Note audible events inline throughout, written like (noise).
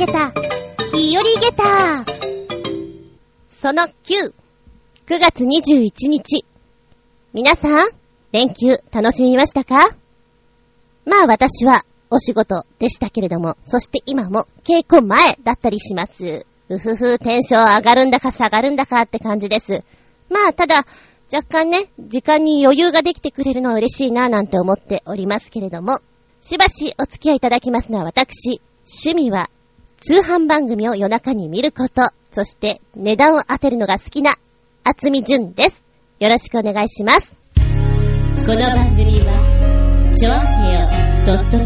げた、日和げた。その9、9月21日。皆さん、連休楽しみましたか？まあ私はお仕事でしたけれども、そして今も稽古前だったりします。うふふ、テンション上がるんだか下がるんだかって感じです。まあただ、若干ね、時間に余裕ができてくれるのは嬉しいななんて思っておりますけれども、しばしお付き合いいただきますのは私、趣味は通販番組を夜中に見ること、そして値段を当てるのが好きな、厚み純です。よろしくお願いします。この番組は、ちょあへよ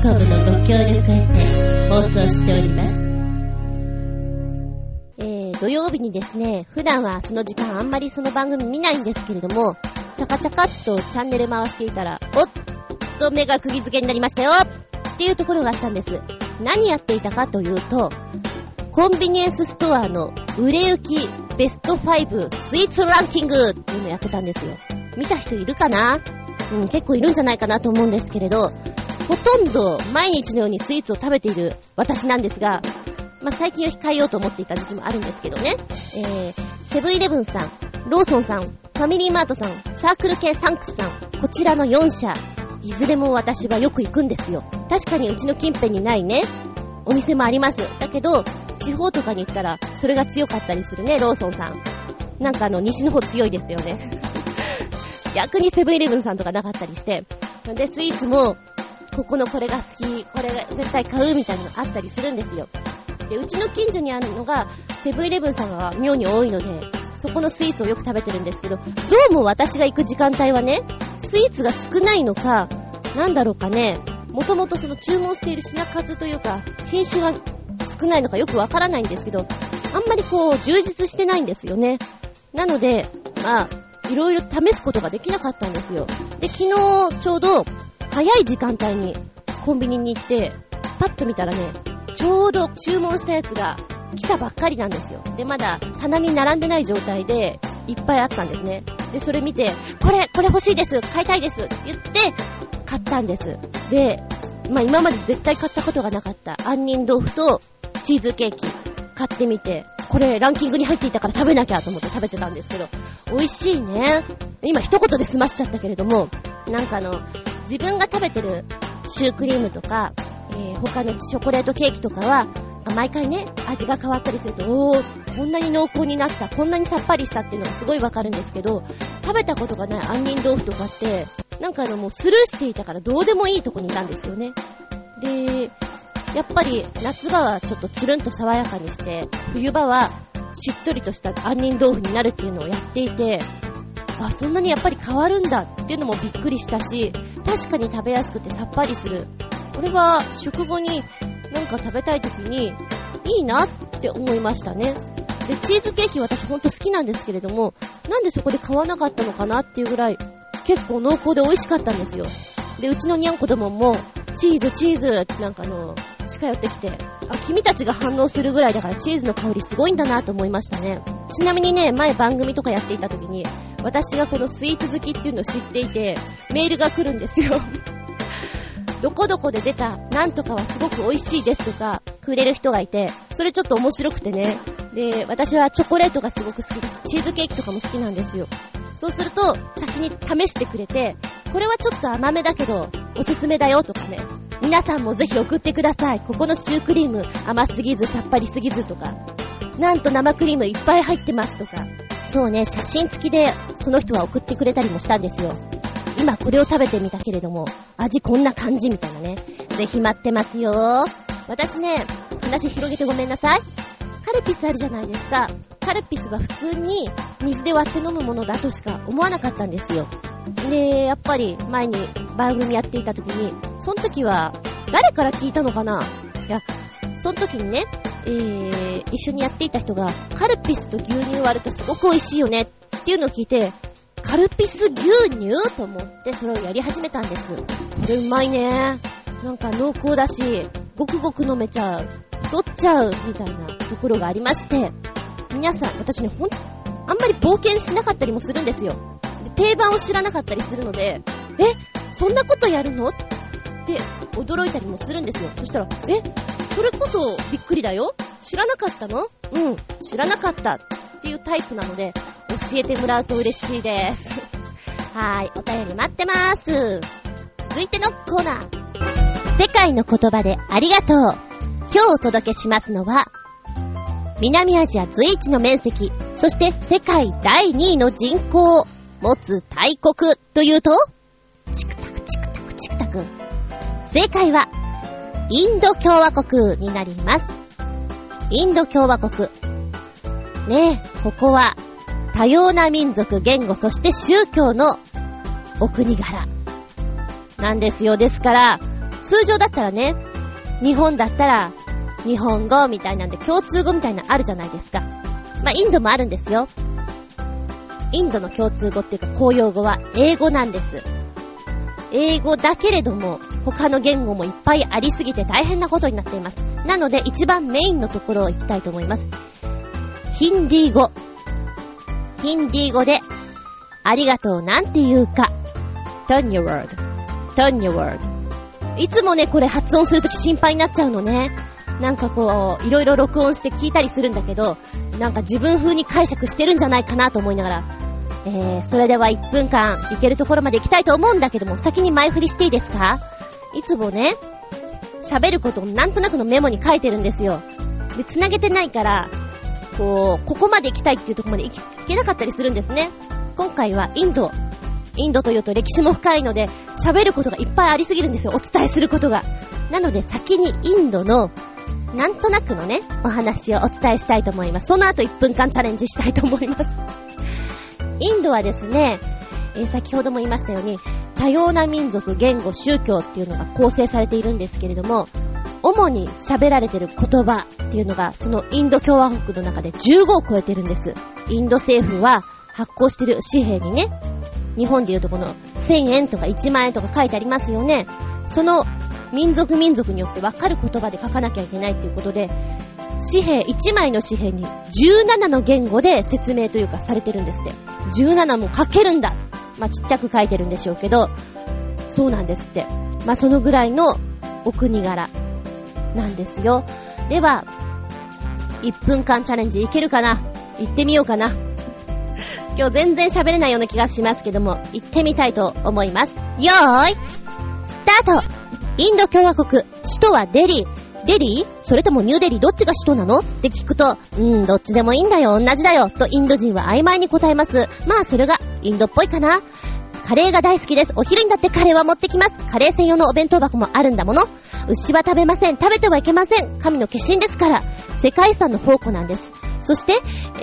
.com のご協力を得て放送しております。えー、土曜日にですね、普段はその時間あんまりその番組見ないんですけれども、チャカチャカっとチャンネル回していたら、おっと目が釘付けになりましたよっていうところがあったんです。何やっていたかというと、コンビニエンスストアの売れ行きベスト5スイーツランキングっていうのやってたんですよ。見た人いるかな？うん、結構いるんじゃないかなと思うんですけれど、ほとんど毎日のようにスイーツを食べている私なんですが、まあ、最近は控えようと思っていた時期もあるんですけどね。えー、セブンイレブンさん、ローソンさん、ファミリーマートさん、サークル系サンクスさん、こちらの4社、いずれも私はよく行くんですよ。確かにうちの近辺にないね、お店もあります。だけど、地方とかに行ったら、それが強かったりするね、ローソンさん。なんかあの、西の方強いですよね。(laughs) 逆にセブンイレブンさんとかなかったりして。で、スイーツも、ここのこれが好き、これが絶対買うみたいなのあったりするんですよ。で、うちの近所にあるのが、セブンイレブンさんが妙に多いので、そこのスイーツをよく食べてるんですけど、どうも私が行く時間帯はね、スイーツが少ないのか、なんだろうかね、もともとその注文している品数というか、品種が少ないのかよくわからないんですけど、あんまりこう、充実してないんですよね。なので、まあ、いろいろ試すことができなかったんですよ。で、昨日、ちょうど、早い時間帯にコンビニに行って、パッと見たらね、ちょうど注文したやつが来たばっかりなんですよ。で、まだ棚に並んでない状態で、いっぱいあったんですね。で、それ見て、これ、これ欲しいです買いたいですって言って、買ったんです。で、まあ今まで絶対買ったことがなかった杏仁豆腐とチーズケーキ買ってみて、これランキングに入っていたから食べなきゃと思って食べてたんですけど、美味しいね。今一言で済ましちゃったけれども、なんかあの、自分が食べてるシュークリームとか、えー、他のチョコレートケーキとかは、毎回ね、味が変わったりすると、おー、こんなに濃厚になった、こんなにさっぱりしたっていうのがすごいわかるんですけど、食べたことがない杏仁豆腐とかって、なんかあのもうスルーしていたからどうでもいいとこにいたんですよね。で、やっぱり夏場はちょっとつるんと爽やかにして、冬場はしっとりとした杏仁豆腐になるっていうのをやっていて、あ、そんなにやっぱり変わるんだっていうのもびっくりしたし、確かに食べやすくてさっぱりする。これは食後になんか食べたい時にいいなって思いましたね。で、チーズケーキ私ほんと好きなんですけれども、なんでそこで買わなかったのかなっていうぐらい結構濃厚で美味しかったんですよ。で、うちのにゃんこどもも、チーズ、チーズってなんかあの、近寄ってきて、あ、君たちが反応するぐらいだからチーズの香りすごいんだなと思いましたね。ちなみにね、前番組とかやっていた時に、私がこのスイーツ好きっていうのを知っていて、メールが来るんですよ。どこどこで出た、なんとかはすごく美味しいですとか、くれる人がいて、それちょっと面白くてね。で、私はチョコレートがすごく好きだし、チーズケーキとかも好きなんですよ。そうすると、先に試してくれて、これはちょっと甘めだけど、おすすめだよとかね。皆さんもぜひ送ってください。ここのシュークリーム甘すぎずさっぱりすぎずとか。なんと生クリームいっぱい入ってますとか。そうね、写真付きでその人は送ってくれたりもしたんですよ。今これを食べてみたけれども、味こんな感じみたいなね。ぜひ待ってますよ。私ね、話広げてごめんなさい。カルピスあるじゃないですか。カルピスは普通に水で割って飲むものだとしか思わなかったんですよ。で、やっぱり前に番組やっていた時に、その時は誰から聞いたのかな？いや、その時にね、えー、一緒にやっていた人が、カルピスと牛乳割るとすごく美味しいよねっていうのを聞いて、カルピス牛乳と思ってそれをやり始めたんです。これうまいね。なんか濃厚だし、ごくごく飲めちゃう。太っちゃうみたいなところがありまして、皆さん、私ね、ほん、あんまり冒険しなかったりもするんですよ。で定番を知らなかったりするので、え、そんなことやるの？って驚いたりもするんですよ。そしたら、え、それこそびっくりだよ知らなかったの？うん、知らなかったっていうタイプなので、教えてもらうと嬉しいです。(laughs) はーい、お便り待ってまーす。続いてのコーナー。世界の言葉でありがとう。今日お届けしますのは、南アジア随一の面積、そして世界第2位の人口を持つ大国というと、チクタクチクタクチクタク。正解は、インド共和国になります。インド共和国。ねえ、ここは多様な民族、言語、そして宗教のお国柄。なんですよ。ですから、通常だったらね、日本だったら、日本語みたいなんで共通語みたいなのあるじゃないですか。まあ、インドもあるんですよ。インドの共通語っていうか公用語は英語なんです。英語だけれども、他の言語もいっぱいありすぎて大変なことになっています。なので一番メインのところを行きたいと思います。ヒンディー語。ヒンディー語で、ありがとうなんて言うか。turn your word. turn your word. いつもね、これ発音するとき心配になっちゃうのね。なんかこう、いろいろ録音して聞いたりするんだけど、なんか自分風に解釈してるんじゃないかなと思いながら、えー、それでは1分間行けるところまで行きたいと思うんだけども、先に前振りしていいですか？いつもね、喋ることをなんとなくのメモに書いてるんですよ。で、繋げてないから、こう、ここまで行きたいっていうところまで行けなかったりするんですね。今回はインド。インドというと歴史も深いので、喋ることがいっぱいありすぎるんですよ。お伝えすることが。なので先にインドの、なんとなくのね、お話をお伝えしたいと思います。その後1分間チャレンジしたいと思います。インドはですね、えー、先ほども言いましたように、多様な民族、言語、宗教っていうのが構成されているんですけれども、主に喋られてる言葉っていうのが、そのインド共和国の中で15を超えてるんです。インド政府は発行してる紙幣にね、日本でいうとこの1000円とか1万円とか書いてありますよね。その民族民族によってわかる言葉で書かなきゃいけないっていうことで、紙幣、1枚の紙幣に17の言語で説明というかされてるんですって。17も書けるんだ。まあ、ちっちゃく書いてるんでしょうけど、そうなんですって。まあ、そのぐらいのお国柄。なんですよ。では、1分間チャレンジいけるかな？行ってみようかな。今日全然喋れないような気がしますけども、行ってみたいと思います。よーい、スタートインド共和国、首都はデリー。デリー？それともニューデリー？どっちが首都なの？って聞くと、うん、どっちでもいいんだよ、同じだよ、とインド人は曖昧に答えます。まあ、それがインドっぽいかな。カレーが大好きです。お昼にだってカレーは持ってきます。カレー専用のお弁当箱もあるんだもの。牛は食べません。食べてはいけません。神の化身ですから。世界遺産の宝庫なんです。そして、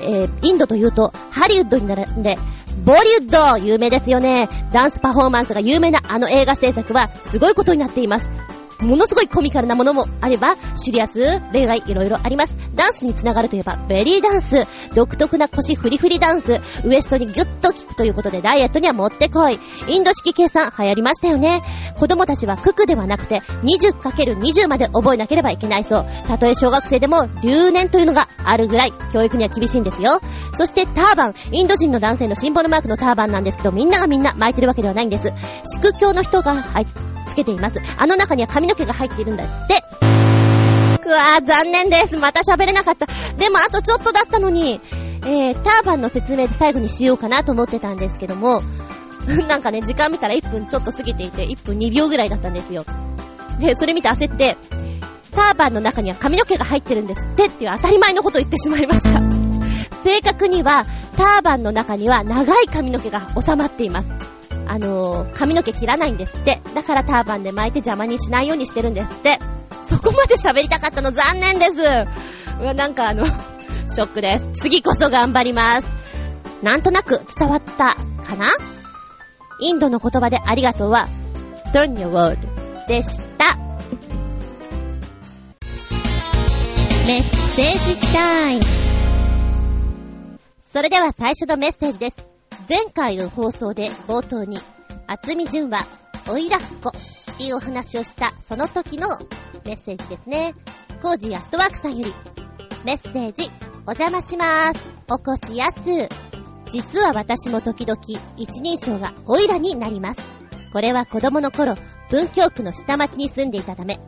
えー、インドというと、ハリウッドになるんで、ボリウッド有名ですよね。ダンスパフォーマンスが有名なあの映画制作はすごいことになっています。ものすごいコミカルなものもあれば、シリアス、恋愛、いろいろあります。ダンスにつながるといえば、ベリーダンス、独特な腰フリフリダンス、ウエストにギュッと効くということでダイエットにはもってこい。インド式計算流行りましたよね。子供たちはククではなくて、20×20 まで覚えなければいけないそう。たとえ小学生でも留年というのがあるぐらい、教育には厳しいんですよ。そしてターバン、インド人の男性のシンボルマークのターバンなんですけど、みんながみんな巻いてるわけではないんです。祝教の人が入って、つけています。あの中には髪の毛が入っているんだって。くわー、残念です。また喋れなかった。でもあとちょっとだったのに、えー、ターバンの説明で最後にしようかなと思ってたんですけども、(laughs) なんかね、時間見たら1分ちょっと過ぎていて、1分2秒ぐらいだったんですよ。で、それ見て焦って、ターバンの中には髪の毛が入ってるんですってっていう当たり前のことを言ってしまいました。(laughs) 正確には、ターバンの中には長い髪の毛が収まっています。あのー、髪の毛切らないんですって。だからターバンで巻いて邪魔にしないようにしてるんですって。そこまで喋りたかったの残念です。うわ、なんかあの (laughs) ショックです。次こそ頑張ります。なんとなく伝わったかな？インドの言葉でありがとうは、turn your world でした。メッセージタイム。それでは最初のメッセージです。前回の放送で冒頭に、厚み純は、おいらっこっていうお話をしたその時のメッセージですね。コージアットワークさんより、メッセージ、お邪魔しまーす。おこしやす。実は私も時々、一人称がおいらになります。これは子供の頃、文京区の下町に住んでいたため、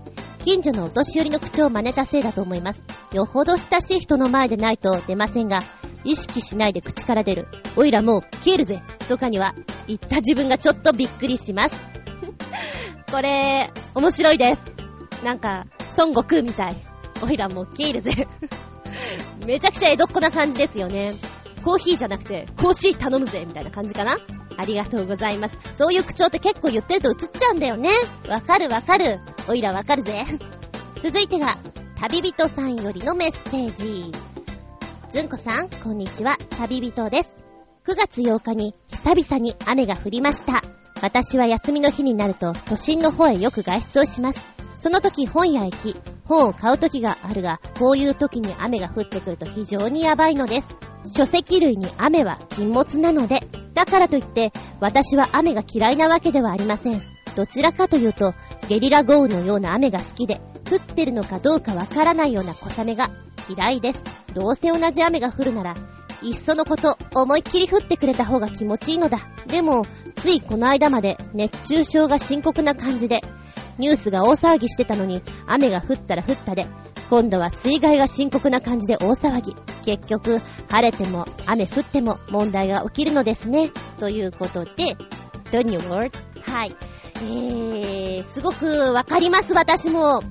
近所のお年寄りの口調を真似たせいだと思います。よほど親しい人の前でないと出ませんが、意識しないで口から出る、おいらもう消えるぜとかには、言った自分がちょっとびっくりします。(laughs) これ、面白いです。なんか、孫悟空みたい。おいらもう消えるぜ。(laughs) めちゃくちゃ江戸っ子な感じですよね。コーヒーじゃなくて、コーヒー頼むぜみたいな感じかなありがとうございます。そういう口調って結構言ってると映っちゃうんだよね。わかるわかる。おいらわかるぜ。(laughs) 続いてが、旅人さんよりのメッセージ。ずんこさん、こんにちは。旅人です。9月8日に久々に雨が降りました。私は休みの日になると都心の方へよく外出をします。その時本屋へ行き、本を買う時があるが、こういう時に雨が降ってくると非常にやばいのです。書籍類に雨は禁物なので、だからといって、私は雨が嫌いなわけではありません。どちらかというと、ゲリラ豪雨のような雨が好きで、降ってるのかどうかわからないような小雨が嫌いです。どうせ同じ雨が降るなら、いっそのこと、思いっきり降ってくれた方が気持ちいいのだ。でも、ついこの間まで熱中症が深刻な感じで、ニュースが大騒ぎしてたのに、雨が降ったら降ったで、今度は水害が深刻な感じで大騒ぎ。結局、晴れても雨降っても問題が起きるのですね。ということで、The New World? はい。えー、すごくわかります、私も。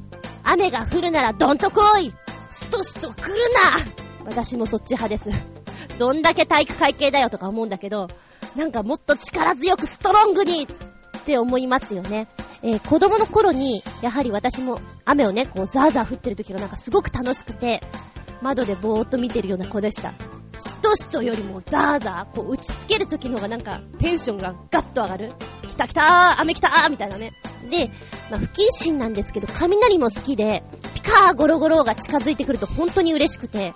雨が降るならどんと来いしとしと来るな私もそっち派です。どんだけ体育会系だよとか思うんだけど、なんかもっと力強くストロングにって思いますよね。えー、子供の頃に、やはり私も雨をね、こうザーザー降ってる時がなんかすごく楽しくて、窓でぼーっと見てるような子でした。しとしとよりもザーザー、こう打ちつける時の方がなんかテンションがガッと上がる。来た来たー雨来たーみたいなね。で、まあ、不謹慎なんですけど、雷も好きで、ピカーゴロゴロが近づいてくると本当に嬉しくて、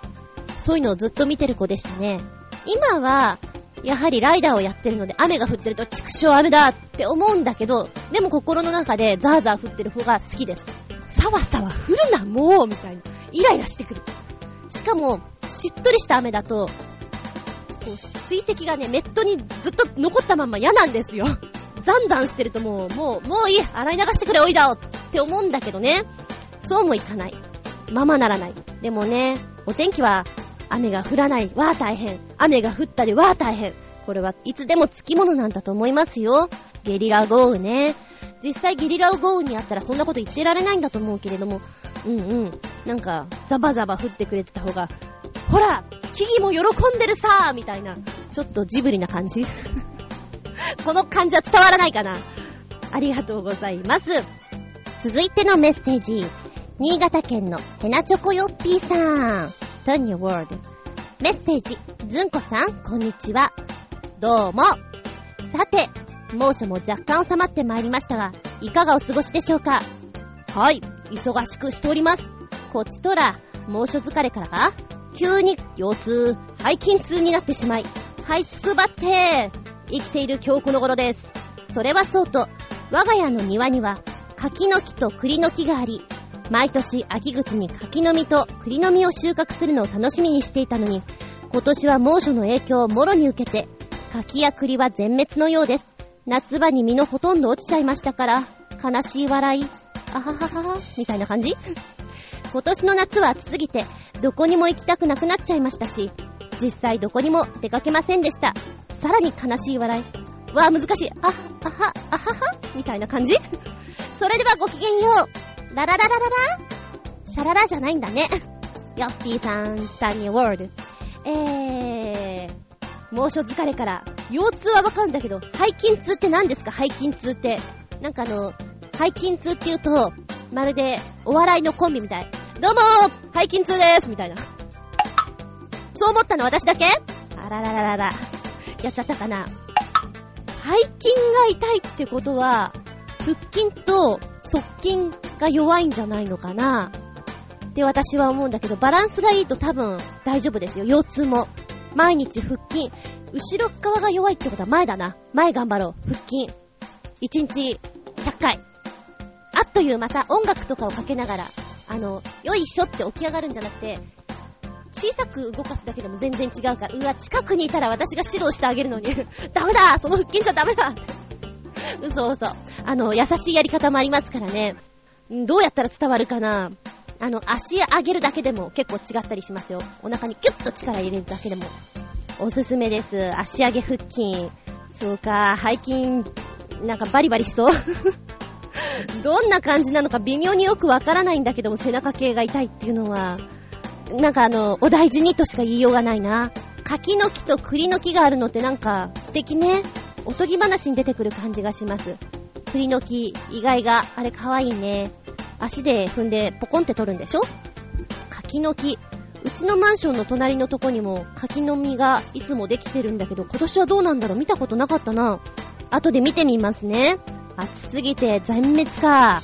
そういうのをずっと見てる子でしたね。今は、やはりライダーをやってるので雨が降ってると畜生雨だって思うんだけど、でも心の中でザーザー降ってる方が好きです。さわさわ降るな、もうみたいな。イライラしてくる。しかも、しっとりした雨だと、こう、水滴がね、ネットにずっと残ったまんま嫌なんですよ。ザンザンしてるともう、もう、もういい洗い流してくれ、おいだって思うんだけどね。そうもいかない。ままならない。でもね、お天気は雨が降らない。わー大変。雨が降ったり、わー大変。これはいつでも付き物なんだと思いますよ。ゲリラ豪雨ね。実際ゲリラ豪雨にあったらそんなこと言ってられないんだと思うけれども、うんうん。なんか、ザバザバ降ってくれてた方が、ほら木々も喜んでるさみたいな、ちょっとジブリな感じ (laughs) この感じは伝わらないかなありがとうございます。続いてのメッセージ。新潟県のヘナチョコヨッピーさん。turn your world. メッセージ、ずんこさん、こんにちは。どうも。さて、猛暑も若干収まってまいりましたが、いかがお過ごしでしょうか？はい、忙しくしております。こっちとら、猛暑疲れからか？急に腰痛、背筋痛になってしまい、はいつくばって、生きている今日この頃です。それはそうと、我が家の庭には、柿の木と栗の木があり、毎年秋口に柿の実と栗の実を収穫するのを楽しみにしていたのに、今年は猛暑の影響をもろに受けて、柿や栗は全滅のようです。夏場に実のほとんど落ちちゃいましたから、悲しい笑い、あはははは、みたいな感じ？今年の夏は暑すぎて、どこにも行きたくなくなっちゃいましたし、実際どこにも出かけませんでした。さらに悲しい笑い。わあ、難しい。あ、あは、あはは、みたいな感じ？それではごきげんよう。ララララララシャララじゃないんだね。ヨッピーさん、タニーワールド。えー、猛暑疲れから、腰痛はわかるんだけど、背筋痛って何ですか？背筋痛って。なんかあの、背筋痛って言うと、まるで、お笑いのコンビみたい。どうもー背筋痛でーすみたいな。そう思ったの？私だけ？あららららら。やっちゃったかな？背筋が痛いってことは、腹筋と側筋が弱いんじゃないのかな？って私は思うんだけど、バランスがいいと多分大丈夫ですよ。腰痛も。毎日腹筋。後ろ側が弱いってことは前だな。前頑張ろう。腹筋。1日100回。あっというまた音楽とかをかけながら、あの、よいしょって起き上がるんじゃなくて、小さく動かすだけでも全然違うから、うわ、近くにいたら私が指導してあげるのに (laughs) ダメだその腹筋じゃダメだ嘘嘘。あの、優しいやり方もありますからね。どうやったら伝わるかな？あの、足上げるだけでも結構違ったりしますよ。お腹にキュッと力入れるだけでも。おすすめです。足上げ腹筋。そうか、背筋、なんかバリバリしそう (laughs) どんな感じなのか微妙によくわからないんだけども、背中系が痛いっていうのは、なんかあの、お大事にとしか言いようがないな。柿の木と栗の木があるのってなんか素敵ね。おとぎ話に出てくる感じがします。栗の木、意外が、あれ可愛いね。足で踏んでポコンって取るんでしょ？柿の木。うちのマンションの隣のとこにも柿の実がいつもできてるんだけど、今年はどうなんだろう？見たことなかったな。後で見てみますね。暑すぎて全滅か。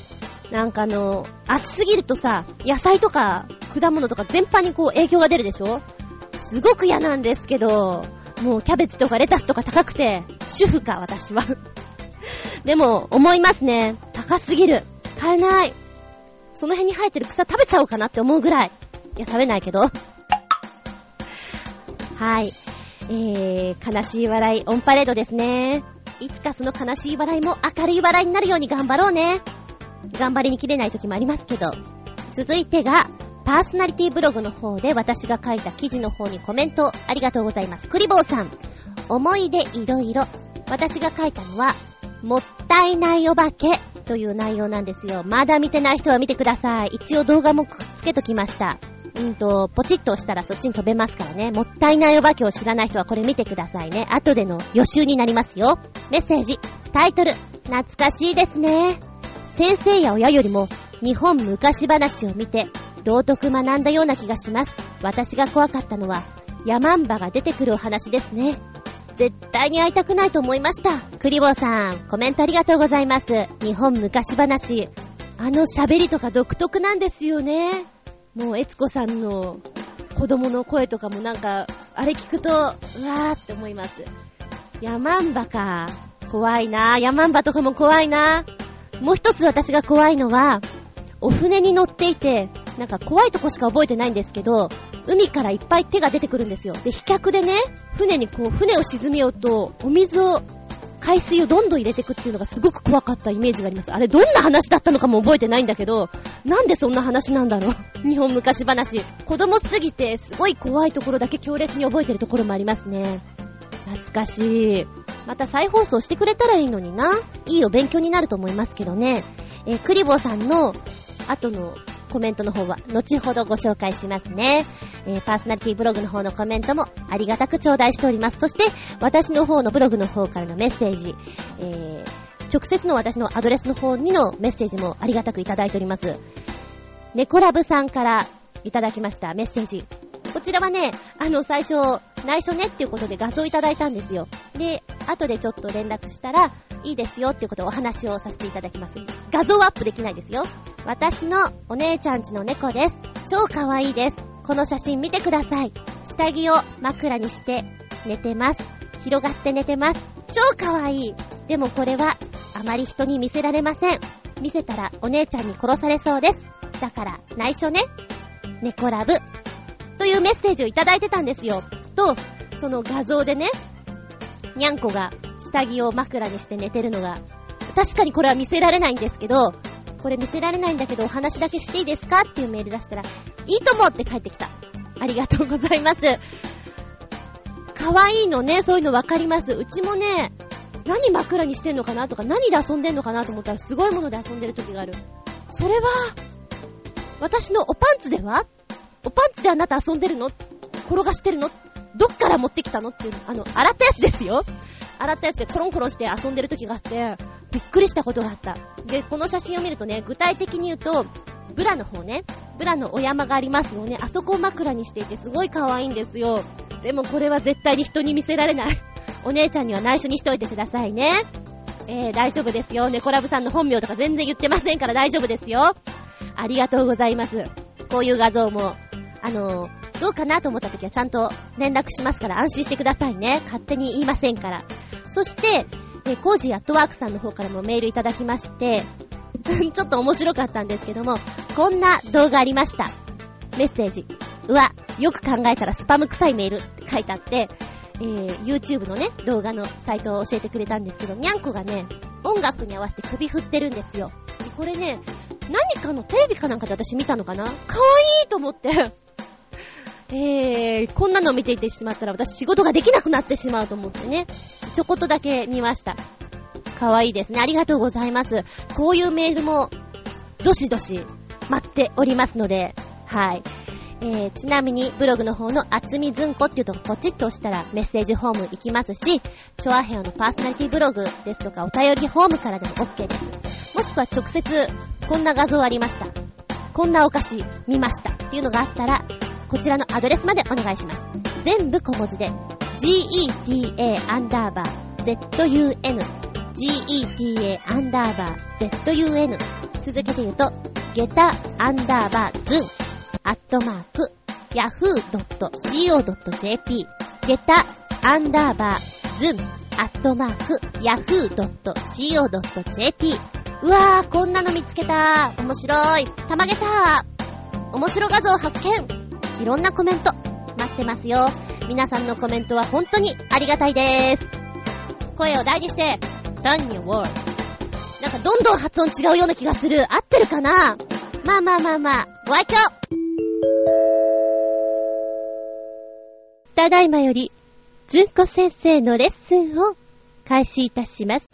なんかあの、暑すぎるとさ、野菜とか果物とか全般にこう影響が出るでしょ？すごく嫌なんですけど、もうキャベツとかレタスとか高くて、主婦か、私は。(laughs) でも、思いますね。高すぎる。買えない。その辺に生えてる草食べちゃおうかなって思うぐらい。いや、食べないけど。はい。えー、悲しい笑い、オンパレードですね。いつかその悲しい笑いも明るい笑いになるように頑張ろうね。頑張りにきれない時もありますけど。続いてが、パーソナリティブログの方で私が書いた記事の方にコメントありがとうございます。クリボーさん。思い出いろいろ。私が書いたのは、もったいないお化けという内容なんですよ。まだ見てない人は見てください。一応動画もくっつけときました。うんと、ポチッと押したらそっちに飛べますからね。もったいないお化けを知らない人はこれ見てくださいね。後での予習になりますよ。メッセージ。タイトル。懐かしいですね。先生や親よりも日本昔話を見て道徳学んだような気がします。私が怖かったのはヤンバが出てくるお話ですね。絶対に会いたくないと思いました。クリボーさん、コメントありがとうございます。日本昔話。あの喋りとか独特なんですよね。もう、エツコさんの子供の声とかもなんか、あれ聞くと、うわーって思います。ヤマンバか。怖いなヤマンバとかも怖いなもう一つ私が怖いのは、お船に乗っていて、なんか怖いとこしか覚えてないんですけど、海からいっぱい手が出てくるんですよ。で、飛脚でね、船にこう、船を沈めようと、お水を、海水をどんどん入れていくっていうのがすごく怖かったイメージがあります。あれどんな話だったのかも覚えてないんだけど、なんでそんな話なんだろう。(laughs) 日本昔話。子供すぎて、すごい怖いところだけ強烈に覚えてるところもありますね。懐かしい。また再放送してくれたらいいのにな。いいお勉強になると思いますけどね。えー、クリボーさんの後のコメントの方は後ほどご紹介しますね。えー、パーソナリティブログの方のコメントもありがたく頂戴しております。そして、私の方のブログの方からのメッセージ、えー、直接の私のアドレスの方にのメッセージもありがたくいただいております。ネコラブさんからいただきましたメッセージ。こちらはね、あの、最初、内緒ねっていうことで画像いただいたんですよ。で、後でちょっと連絡したら、いいですよっていうことをお話をさせていただきます。画像アップできないですよ。私のお姉ちゃんちの猫です。超可愛いです。この写真見てください。下着を枕にして寝てます。広がって寝てます。超可愛い。でもこれはあまり人に見せられません。見せたらお姉ちゃんに殺されそうです。だから内緒ね。猫ラブ。というメッセージをいただいてたんですよ。と、その画像でね、にゃんこが下着を枕にして寝てるのが、確かにこれは見せられないんですけど、これ見せられないんだけどお話だけしていいですか？っていうメール出したら、いいともって帰ってきた。ありがとうございます。可愛いのね、そういうのわかります。うちもね、何枕にしてんのかなとか、何で遊んでんのかなと思ったらすごいもので遊んでる時がある。それは、私のおパンツでは？おパンツであなた遊んでるの？転がしてるの？どっから持ってきたの？っていう、あの、洗ったやつですよ。洗ったやつでコロンコロンして遊んでる時があって、びっくりしたことがあった。で、この写真を見るとね、具体的に言うと、ブラの方ね、ブラのお山がありますよね、あそこを枕にしていてすごい可愛いんですよ。でもこれは絶対に人に見せられない。お姉ちゃんには内緒にしといてくださいね。えー、大丈夫ですよ。猫ラブさんの本名とか全然言ってませんから大丈夫ですよ。ありがとうございます。こういう画像も、あのー、どうかなと思った時はちゃんと連絡しますから安心してくださいね。勝手に言いませんから。そして、えコージーアットワークさんの方からもメールいただきまして、(laughs) ちょっと面白かったんですけども、こんな動画ありました。メッセージ。うわ、よく考えたらスパム臭いメールって書いてあって、えー、YouTube のね、動画のサイトを教えてくれたんですけど、にゃんこがね、音楽に合わせて首振ってるんですよ。これね、何かのテレビかなんかで私見たのかな？かわいいと思って。(laughs) えー、こんなの見ていてしまったら私仕事ができなくなってしまうと思ってね。ちょこっとだけ見ました。かわいいですね。ありがとうございます。こういうメールも、どしどし待っておりますので、はい。えー、ちなみにブログの方の厚みずんこっていうとこポチッと押したらメッセージフォーム行きますし、チョアヘアのパーソナリティブログですとかお便りフォームからでも OK です。もしくは直接こんな画像ありました。こんなお菓子見ましたっていうのがあったら、こちらのアドレスまでお願いします。全部小文字で、geta アンダーバー zun geta アンダーバー zun 続けて言うと、ゲタアンダーバーズンアットマーク yahoo.co.jp ゲタアンダーバー。ズン。アットマーク yahoo.co.jp うわー、こんなの見つけた。面白い。たまげた。面白画像発見。いろんなコメント。待ってますよ。皆さんのコメントは本当にありがたいです。声を大にして、タンニューワーなんかどんどん発音違うような気がする。合ってるかな？まあまあまあまあ、ご愛嬌ただいまより、ずんこ先生のレッスンを開始いたします。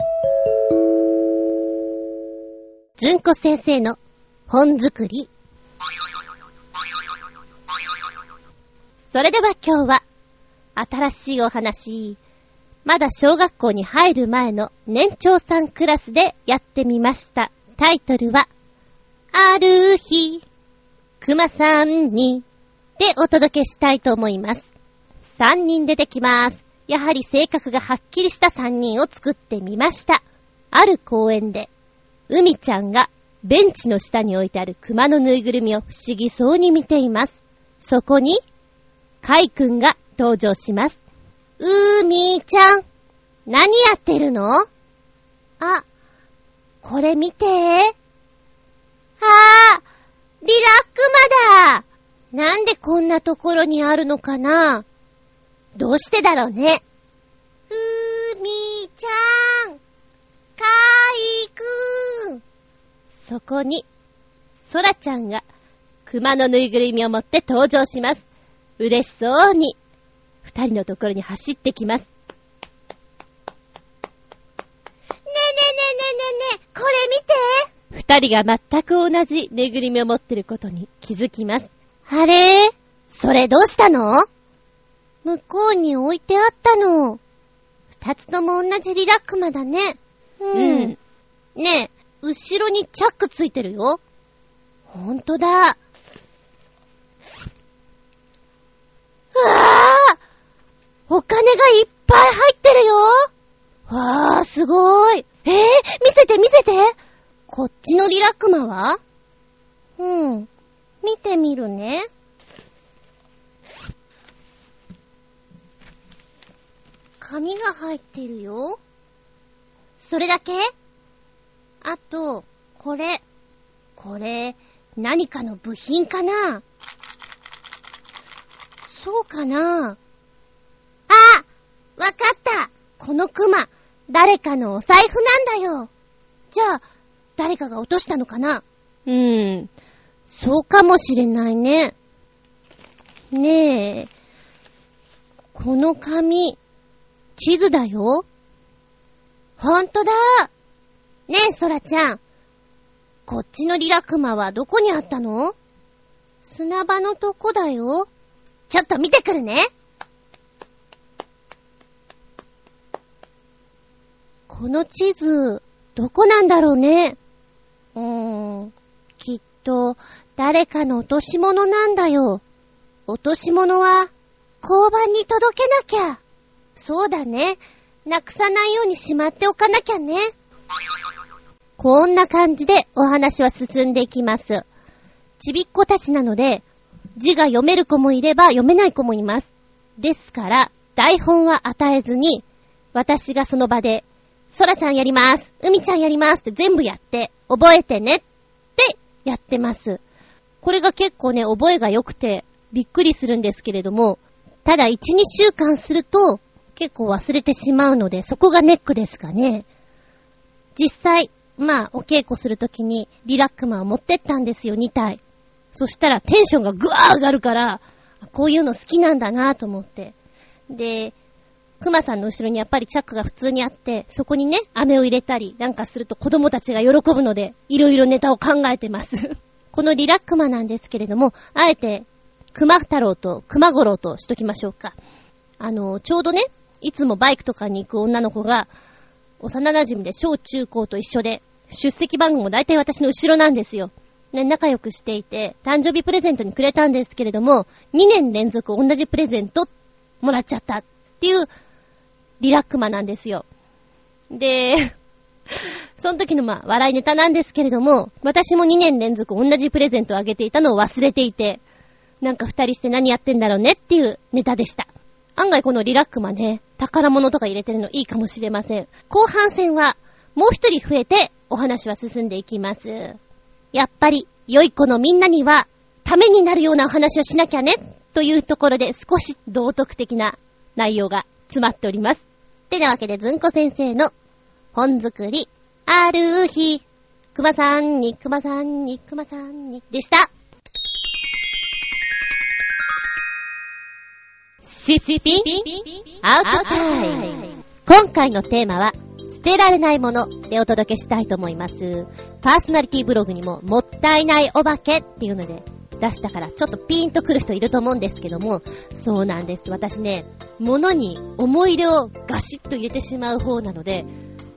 ずんこ先生の本作り。それでは今日は、新しいお話、まだ小学校に入る前の年長さんクラスでやってみました。タイトルは、ある日、熊さんに、でお届けしたいと思います。3人出てきます。やはり性格がはっきりした3人を作ってみました。ある公園で、海ちゃんがベンチの下に置いてある熊のぬいぐるみを不思議そうに見ています。そこに、カイくんが登場します。うーみーちゃん、何やってるの？あ、これ見て。はあ、リラックマだなんでこんなところにあるのかな？どうしてだろうね。うーみーちゃん、かいくん。そこに、そらちゃんが、熊のぬいぐるみを持って登場します。嬉しそうに、二人のところに走ってきます。ねえねえねえねえねえねえ、これ見て二人が全く同じぬいぐるみを持ってることに気づきます。あれ？それどうしたの？向こうに置いてあったの。二つとも同じリラックマだね。うん。うん、ねえ、後ろにチャックついてるよ。ほんとだ。うわぁお金がいっぱい入ってるよわぁ、すごい。えー、見せて見せてこっちのリラックマは？うん。見てみるね。紙が入ってるよ。それだけ？あと、これ。これ、何かの部品かな？そうかな？わかったこのクマ、誰かのお財布なんだよじゃあ、誰かが落としたのかな？うーん、そうかもしれないね。ねえ、この紙、地図だよ。ほんとだねえ、ソラちゃん。こっちのリラクマはどこにあったの？砂場のとこだよ。ちょっと見てくるね。この地図、どこなんだろうね。うーん、きっと、誰かの落とし物なんだよ。落とし物は、交番に届けなきゃ。そうだね。なくさないようにしまっておかなきゃね。こんな感じでお話は進んでいきます。ちびっ子たちなので、字が読める子もいれば読めない子もいます。ですから、台本は与えずに、私がその場で、そらちゃんやります、うみちゃんやりますって全部やって、覚えてねってやってます。これが結構ね、覚えが良くて、びっくりするんですけれども、ただ1、2週間すると、結構忘れてしまうので、そこがネックですかね。実際、まあ、お稽古するときにリラックマを持ってったんですよ、2体。そしたらテンションがぐわー上がるから、こういうの好きなんだなと思って。で、熊さんの後ろにやっぱりチャックが普通にあって、そこにね、飴を入れたりなんかすると子供たちが喜ぶので、いろいろネタを考えてます (laughs) このリラックマなんですけれども、あえて、熊太郎と熊五郎としときましょうか。あの、ちょうどね、いつもバイクとかに行く女の子が、幼馴染で小中高と一緒で、出席番号も大体私の後ろなんですよ。ね、仲良くしていて、誕生日プレゼントにくれたんですけれども、2年連続同じプレゼントもらっちゃったっていうリラックマなんですよ。で、(laughs) その時のまあ、笑いネタなんですけれども、私も2年連続同じプレゼントをあげていたのを忘れていて、なんか二人して何やってんだろうねっていうネタでした。案外このリラックマね、宝物とか入れてるのいいかもしれません。後半戦は、もう一人増えてお話は進んでいきます。やっぱり、良い子のみんなには、ためになるようなお話をしなきゃね、というところで少し道徳的な内容が詰まっております。ってなわけで、ずんこ先生の本作り、ある日、くまさんに、くまさんに、くまさんに、でした。シッピアウトタイム。今回のテーマは、捨てられないものでお届けしたいと思います。パーソナリティブログにも、もったいないお化けっていうので、出したから、ちょっとピーンと来る人いると思うんですけども、そうなんです。私ね、物に思い入れをガシッと入れてしまう方なので、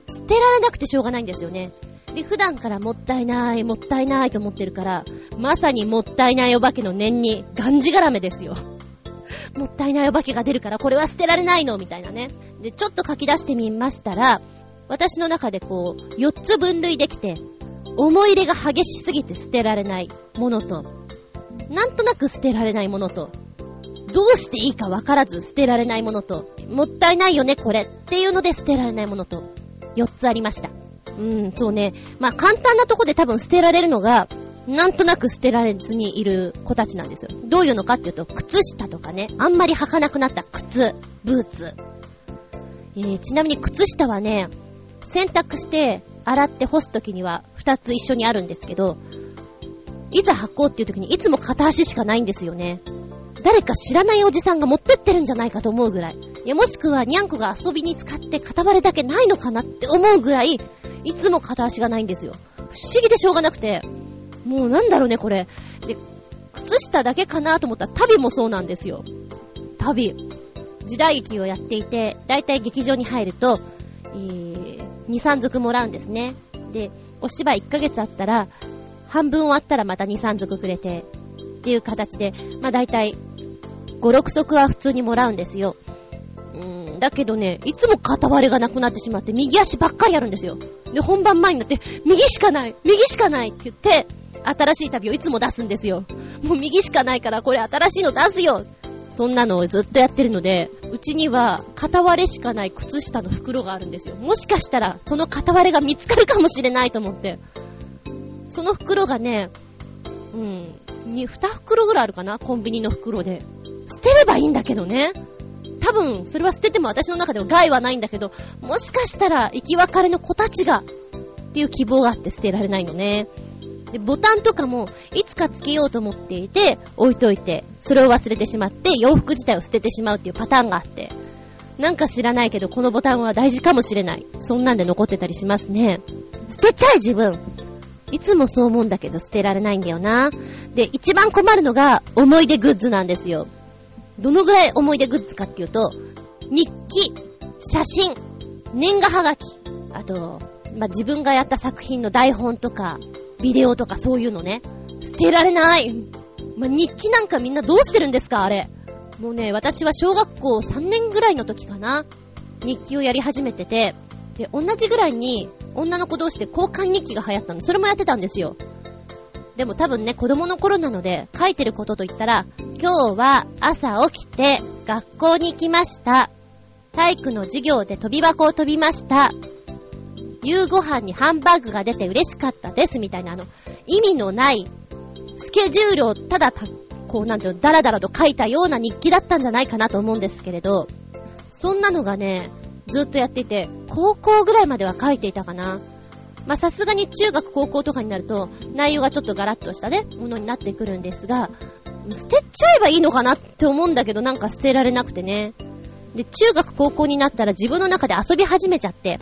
捨てられなくてしょうがないんですよね。で、普段からもったいない、もったいないと思ってるから、まさにもったいないお化けの念に、がんじがらめですよ。(laughs) もったいないお化けが出るから、これは捨てられないのみたいなね。で、ちょっと書き出してみましたら、私の中でこう、4つ分類できて、思い入れが激しすぎて捨てられないものと、なんとなく捨てられないものと、どうしていいかわからず捨てられないものと、もったいないよね、これっていうので捨てられないものと、4つありました。うん、そうね。まあ簡単なとこで多分捨てられるのが、なんとなく捨てられずにいる子たちなんですよ。どういうのかっていうと、靴下とかね、あんまり履かなくなった靴、ブーツ。えー、ちなみに靴下はね、洗濯して洗って干すときには2つ一緒にあるんですけど、いざ履こうっていう時にいつも片足しかないんですよね。誰か知らないおじさんが持ってってるんじゃないかと思うぐらい。いや、もしくはにゃんこが遊びに使って片割れだけないのかなって思うぐらい、いつも片足がないんですよ。不思議でしょうがなくて、もうなんだろうね、これ。で、靴下だけかなと思ったら旅もそうなんですよ。旅。時代劇をやっていて、だいたい劇場に入ると、えー、2、3足もらうんですね。で、お芝居1ヶ月あったら、半分終わったらまた2、3足くれて、っていう形で、まあ大体、5、6足は普通にもらうんですよ。うん、だけどね、いつも片割れがなくなってしまって、右足ばっかりやるんですよ。で、本番前になって、右しかない右しかないって言って、新しい旅をいつも出すんですよ。もう右しかないから、これ新しいの出すよそんなのをずっとやってるので、うちには片割れしかない靴下の袋があるんですよ。もしかしたら、その片割れが見つかるかもしれないと思って。その袋がね、うん、に、二袋ぐらいあるかな？コンビニの袋で。捨てればいいんだけどね。多分、それは捨てても私の中では害はないんだけど、もしかしたら、生き別れの子たちが、っていう希望があって捨てられないのね。で、ボタンとかも、いつかつけようと思っていて、置いといて、それを忘れてしまって、洋服自体を捨ててしまうっていうパターンがあって、なんか知らないけど、このボタンは大事かもしれない。そんなんで残ってたりしますね。捨てちゃえ自分いつもそう思うんだけど捨てられないんだよな。で、一番困るのが思い出グッズなんですよ。どのぐらい思い出グッズかっていうと、日記、写真、年賀はがき、あと、まあ、自分がやった作品の台本とか、ビデオとかそういうのね。捨てられない。まあ、日記なんかみんなどうしてるんですかあれ。もうね、私は小学校3年ぐらいの時かな。日記をやり始めてて、で、同じぐらいに女の子同士で交換日記が流行ったの。それもやってたんですよ。でも多分ね、子供の頃なので、書いてることと言ったら、今日は朝起きて学校に行きました。体育の授業で飛び箱を飛びました。夕ご飯にハンバーグが出て嬉しかったです。みたいなあの、意味のないスケジュールをただた、こうなんていうの、ダラダラと書いたような日記だったんじゃないかなと思うんですけれど、そんなのがね、ずっとやっていて、高校ぐらいまでは書いていたかな。まさすがに中学高校とかになると、内容がちょっとガラッとしたね、ものになってくるんですが、捨てちゃえばいいのかなって思うんだけど、なんか捨てられなくてね。で、中学高校になったら自分の中で遊び始めちゃって、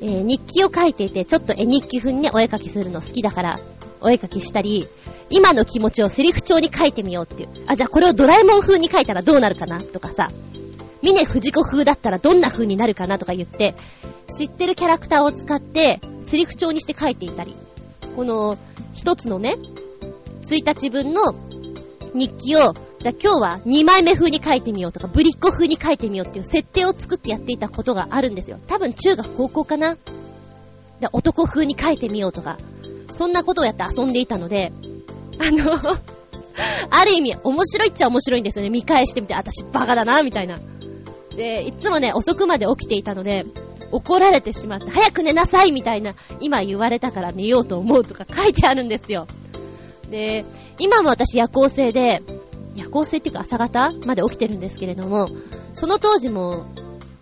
えー、日記を書いていて、ちょっと絵日記風にね、お絵描きするの好きだから、お絵描きしたり、今の気持ちをセリフ帳に書いてみようっていう。あ、じゃあこれをドラえもん風に書いたらどうなるかなとかさ、峰藤子風だったらどんな風になるかなとか言って、知ってるキャラクターを使って、セリフ帳にして書いていたり、この、一つのね、1日分の日記を、じゃあ今日は2枚目風に書いてみようとか、ぶりっ子風に書いてみようっていう設定を作ってやっていたことがあるんですよ。多分中学高校かなで男風に書いてみようとか、そんなことをやって遊んでいたので、あのある意味面白いっちゃ面白いんですよね。見返してみて、私バカだな、みたいな。で、いつもね、遅くまで起きていたので、怒られてしまって、早く寝なさいみたいな、今言われたから寝ようと思うとか書いてあるんですよ。で、今も私夜行性で、夜行性っていうか朝方まで起きてるんですけれども、その当時も、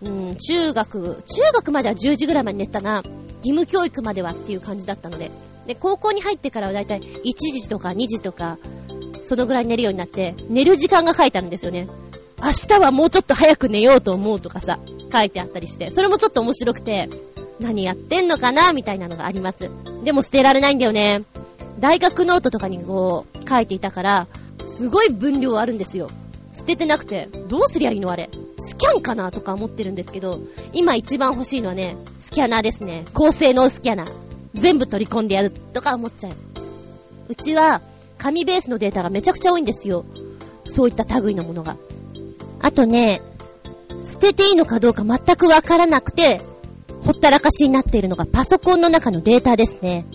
うん、中学、中学までは10時ぐらいまで寝たな、義務教育まではっていう感じだったので、で、高校に入ってからはだいたい1時とか2時とか、そのぐらい寝るようになって、寝る時間が書いてあるんですよね。明日はもうちょっと早く寝ようと思うとかさ、書いてあったりして、それもちょっと面白くて、何やってんのかなみたいなのがあります。でも捨てられないんだよね。大学ノートとかにこう、書いていたから、すごい分量あるんですよ。捨ててなくて、どうすりゃいいのあれ。スキャンかなとか思ってるんですけど、今一番欲しいのはね、スキャナーですね。高性能スキャナー。全部取り込んでやるとか思っちゃう。うちは、紙ベースのデータがめちゃくちゃ多いんですよ。そういった類のものが。あとね、捨てていいのかどうか全くわからなくて、ほったらかしになっているのがパソコンの中のデータですね。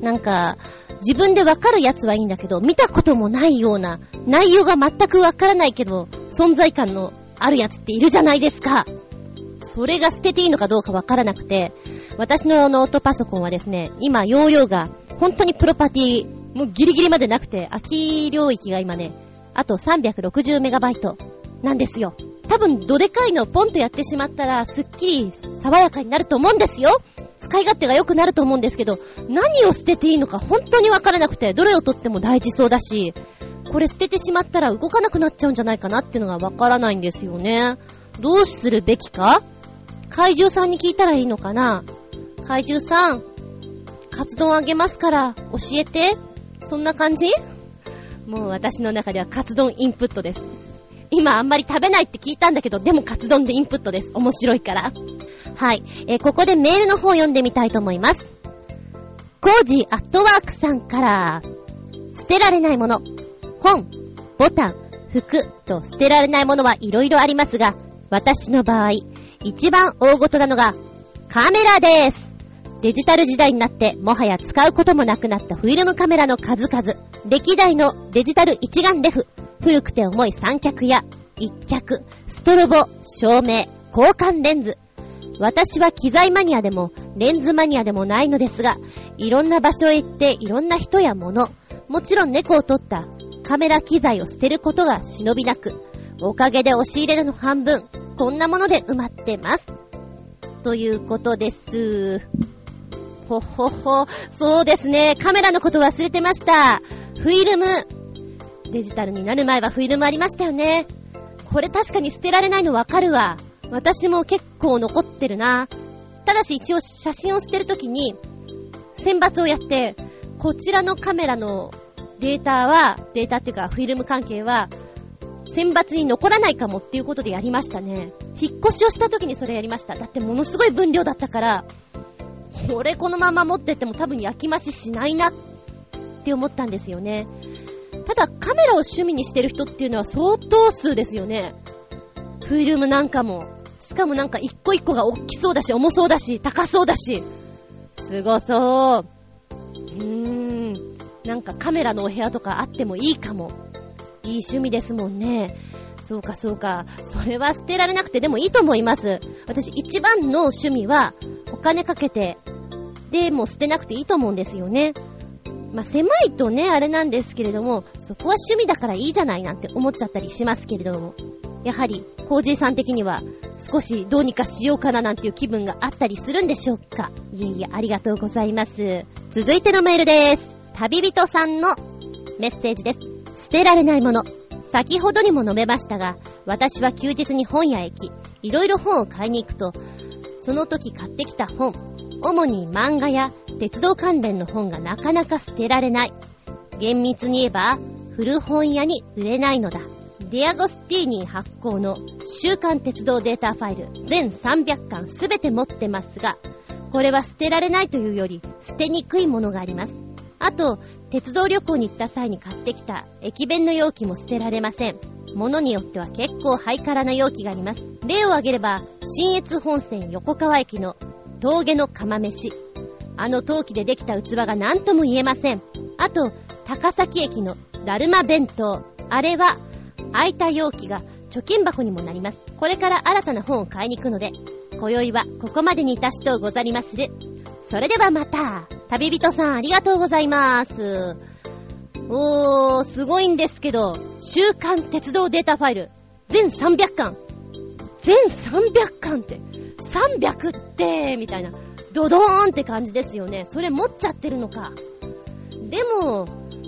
なんか、自分でわかるやつはいいんだけど、見たこともないような、内容が全くわからないけど、存在感のあるやつっているじゃないですか。それが捨てていいのかどうかわからなくて、私のノートパソコンはですね、今、容量が、本当にプロパティ、もうギリギリまでなくて、空き領域が今ね、あと360メガバイトなんですよ。多分、どでかいのポンとやってしまったら、すっきり爽やかになると思うんですよ。使い勝手が良くなると思うんですけど、何を捨てていいのか本当にわからなくて、どれを取っても大事そうだし、これ捨ててしまったら動かなくなっちゃうんじゃないかなっていうのがわからないんですよね。どうするべきか？怪獣さんに聞いたらいいのかな？怪獣さん、カツ丼あげますから教えて。そんな感じ？もう私の中ではカツ丼インプットです。今あんまり食べないって聞いたんだけど、でもカツ丼でインプットです。面白いから。はい。えー、ここでメールの方を読んでみたいと思います。コージーアットワークさんから、捨てられないもの。本、ボタン、服と捨てられないものはいろいろありますが、私の場合、一番大ごとなのが、カメラです。デジタル時代になって、もはや使うこともなくなったフィルムカメラの数々。歴代のデジタル一眼レフ。古くて重い三脚や一脚、ストロボ、照明、交換レンズ。私は機材マニアでも、レンズマニアでもないのですが、いろんな場所へ行っていろんな人や物、もちろん猫を撮ったカメラ機材を捨てることが忍びなく、おかげで押し入れの半分、こんなもので埋まってます。ということです。ほほほ、そうですね。カメラのこと忘れてました。フィルム。デジタルになる前はフィルムありましたよね。これ確かに捨てられないのわかるわ。私も結構残ってるな。ただし一応写真を捨てるときに、選抜をやって、こちらのカメラのデータは、データっていうかフィルム関係は、選抜に残らないかもっていうことでやりましたね。引っ越しをした時にそれやりました。だってものすごい分量だったから、これこのまま持ってっても多分焼き増ししないなって思ったんですよね。ただカメラを趣味にしてる人っていうのは相当数ですよね。フィルムなんかも。しかもなんか一個一個が大きそうだし、重そうだし、高そうだし。すごそう。うーん。なんかカメラのお部屋とかあってもいいかも。いい趣味ですもんね。そうかそうか。それは捨てられなくてでもいいと思います。私一番の趣味はお金かけて、でも捨てなくていいと思うんですよね。まあ、狭いとね、あれなんですけれども、そこは趣味だからいいじゃないなんて思っちゃったりしますけれども。やはり、コージーさん的には、少しどうにかしようかななんていう気分があったりするんでしょうかいえいえ、ありがとうございます。続いてのメールです。旅人さんのメッセージです。捨てられないもの。先ほどにも述べましたが、私は休日に本屋へ行き、いろいろ本を買いに行くと、その時買ってきた本、主に漫画や鉄道関連の本がなかなか捨てられない。厳密に言えば、古本屋に売れないのだ。ディアゴスティーニ発行の週刊鉄道データファイル全300巻すべて持ってますが、これは捨てられないというより捨てにくいものがあります。あと、鉄道旅行に行った際に買ってきた駅弁の容器も捨てられません。物によっては結構ハイカラな容器があります。例を挙げれば、新越本線横川駅の峠の釜飯。あの陶器でできた器が何とも言えません。あと、高崎駅のだるま弁当。あれは、空いた容器が貯金箱にもなります。これから新たな本を買いに行くので、今宵はここまでにいたしとうござりまする。それではまた。旅人さんありがとうございます。おー、すごいんですけど、週刊鉄道データファイル、全300巻。全300巻って、300って、みたいな、ドドーンって感じですよね。それ持っちゃってるのか。でも、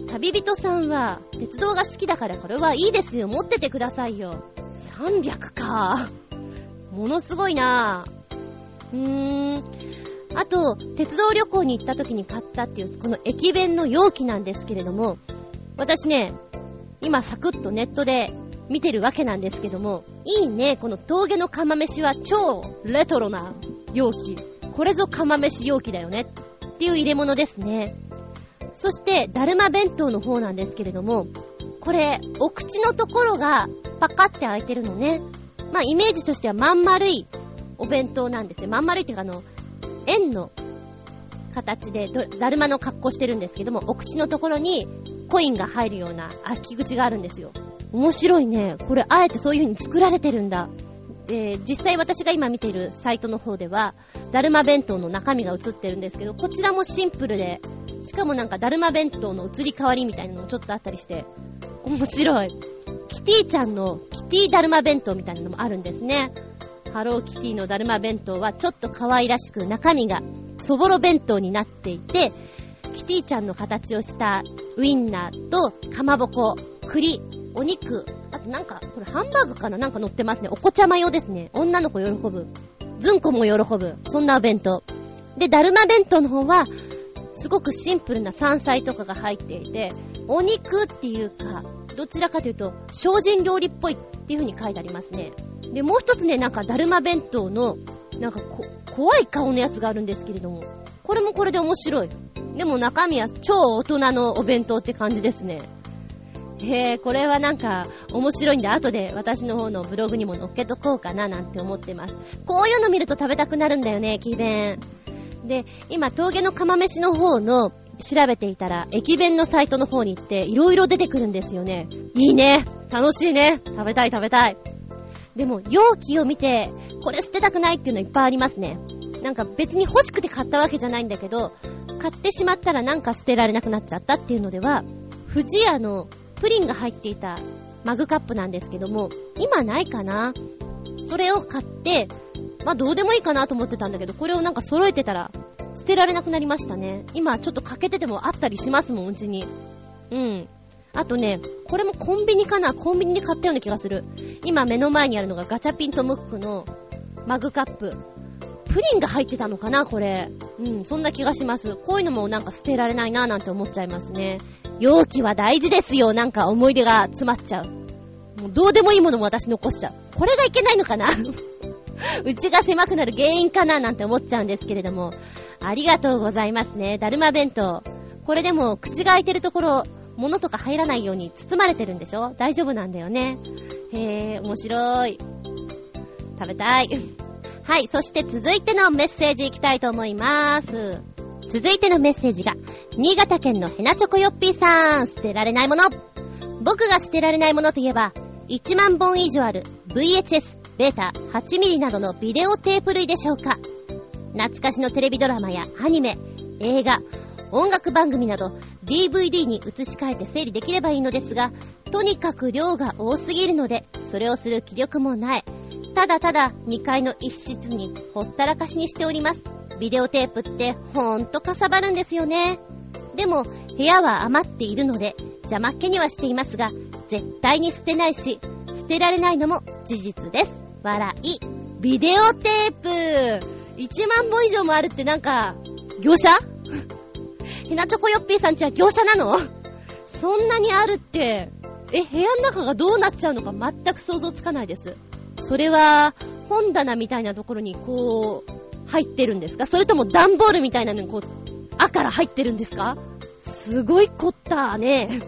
旅人さんは、鉄道が好きだからこれはいいですよ。持っててくださいよ。300か。ものすごいなうーん。あと、鉄道旅行に行った時に買ったっていう、この駅弁の容器なんですけれども、私ね、今サクッとネットで見てるわけなんですけども、いいね、この峠の釜飯は超レトロな容器。これぞ釜飯容器だよねっていう入れ物ですね。そして、だるま弁当の方なんですけれども、これ、お口のところがパカって開いてるのね。まあ、イメージとしてはまん丸いお弁当なんですよ。まん丸いっていうかあの、円の形で、だるまの格好してるんですけども、お口のところにコインが入るような開き口があるんですよ。面白いね。これあえてそういう風に作られてるんだ。で、実際私が今見ているサイトの方では、だるま弁当の中身が映ってるんですけど、こちらもシンプルで、しかもなんかだるま弁当の移り変わりみたいなのもちょっとあったりして、面白い。キティちゃんのキティだるま弁当みたいなのもあるんですね。ハローキティのだるま弁当はちょっと可愛らしく中身がそぼろ弁当になっていて、キティちゃんの形をしたウインナーと、かまぼこ、栗、お肉、あとなんか、これハンバーグかな？なんか乗ってますね。お子ちゃま用ですね。女の子喜ぶ。ずんこも喜ぶ。そんなお弁当。で、だるま弁当の方は、すごくシンプルな山菜とかが入っていて、お肉っていうか、どちらかというと、精進料理っぽいっていう風に書いてありますね。で、もう一つね、なんかだるま弁当の、なんかこ、怖い顔のやつがあるんですけれども、これもこれで面白い。でも中身は超大人のお弁当って感じですね。へえ、これはなんか面白いんで、後で私の方のブログにも載っけとこうかななんて思ってます。こういうの見ると食べたくなるんだよね、駅弁。で、今、峠の釜飯の方の調べていたら、駅弁のサイトの方に行って、いろいろ出てくるんですよね。いいね楽しいね食べたい食べたいでも、容器を見て、これ捨てたくないっていうのいっぱいありますね。なんか別に欲しくて買ったわけじゃないんだけど、買ってしまったらなんか捨てられなくなっちゃったっていうのでは、富士屋のプリンが入っていたマグカップなんですけども、今ないかな？それを買って、まあどうでもいいかなと思ってたんだけど、これをなんか揃えてたら、捨てられなくなりましたね。今ちょっと欠けててもあったりしますもん、うちに。うん。あとね、これもコンビニかな？コンビニで買ったような気がする。今目の前にあるのがガチャピンとムックのマグカップ。プリンが入ってたのかなこれ。うん、そんな気がします。こういうのもなんか捨てられないななんて思っちゃいますね。容器は大事ですよ。なんか思い出が詰まっちゃう。もうどうでもいいものも私残しちゃう。これがいけないのかな？(laughs) うちが狭くなる原因かななんて思っちゃうんですけれども。ありがとうございますね。だるま弁当。これでも口が開いてるところ、物とか入らないように包まれてるんでしょ？大丈夫なんだよね。へぇ、面白い。食べたい。はい、そして続いてのメッセージいきたいと思います。続いてのメッセージが、新潟県のヘナチョコヨッピーさん、捨てられないもの。僕が捨てられないものといえば、1万本以上ある VHS、ベータ、8ミリなどのビデオテープ類でしょうか。懐かしのテレビドラマやアニメ、映画、音楽番組など DVD に移し替えて整理できればいいのですが、とにかく量が多すぎるので、それをする気力もない。ただただ2階の一室にほったらかしにしております。ビデオテープってほんとかさばるんですよね。でも、部屋は余っているので、邪魔っ気にはしていますが、絶対に捨てないし、捨てられないのも事実です。笑い。ビデオテープ !1 万本以上もあるってなんか、業者？(laughs) ひなチョコヨッピーさんちは業者なの？そんなにあるって、え、部屋の中がどうなっちゃうのか全く想像つかないです。それは、本棚みたいなところにこう、入ってるんですか？それとも段ボールみたいなのにこう、あから入ってるんですか？すごい凝ったね。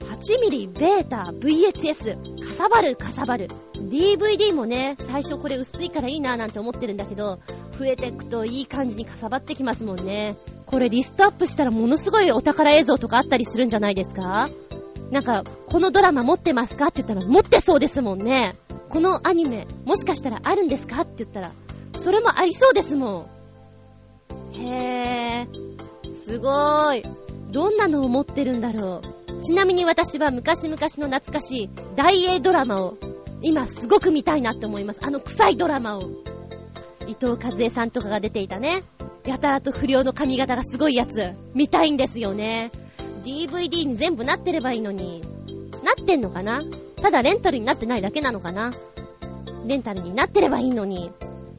8ミリ、ベータ、VHS、かさばる、かさばる。DVD もね、最初これ薄いからいいなーなんて思ってるんだけど、増えていくといい感じにかさばってきますもんね。これリストアップしたらものすごいお宝映像とかあったりするんじゃないですか？なんか、このドラマ持ってますか？って言ったら持ってそうですもんね。このアニメ、もしかしたらあるんですか？って言ったら、それもありそうですもん。へー。すごーい。どんなのを持ってるんだろう。ちなみに私は昔々の懐かしい大英ドラマを今すごく見たいなって思います。あの臭いドラマを。伊藤和恵さんとかが出ていたね。やたらと不良の髪型がすごいやつ。見たいんですよね。DVD に全部なってればいいのに。なってんのかな？ただレンタルになってないだけなのかな？レンタルになってればいいのに。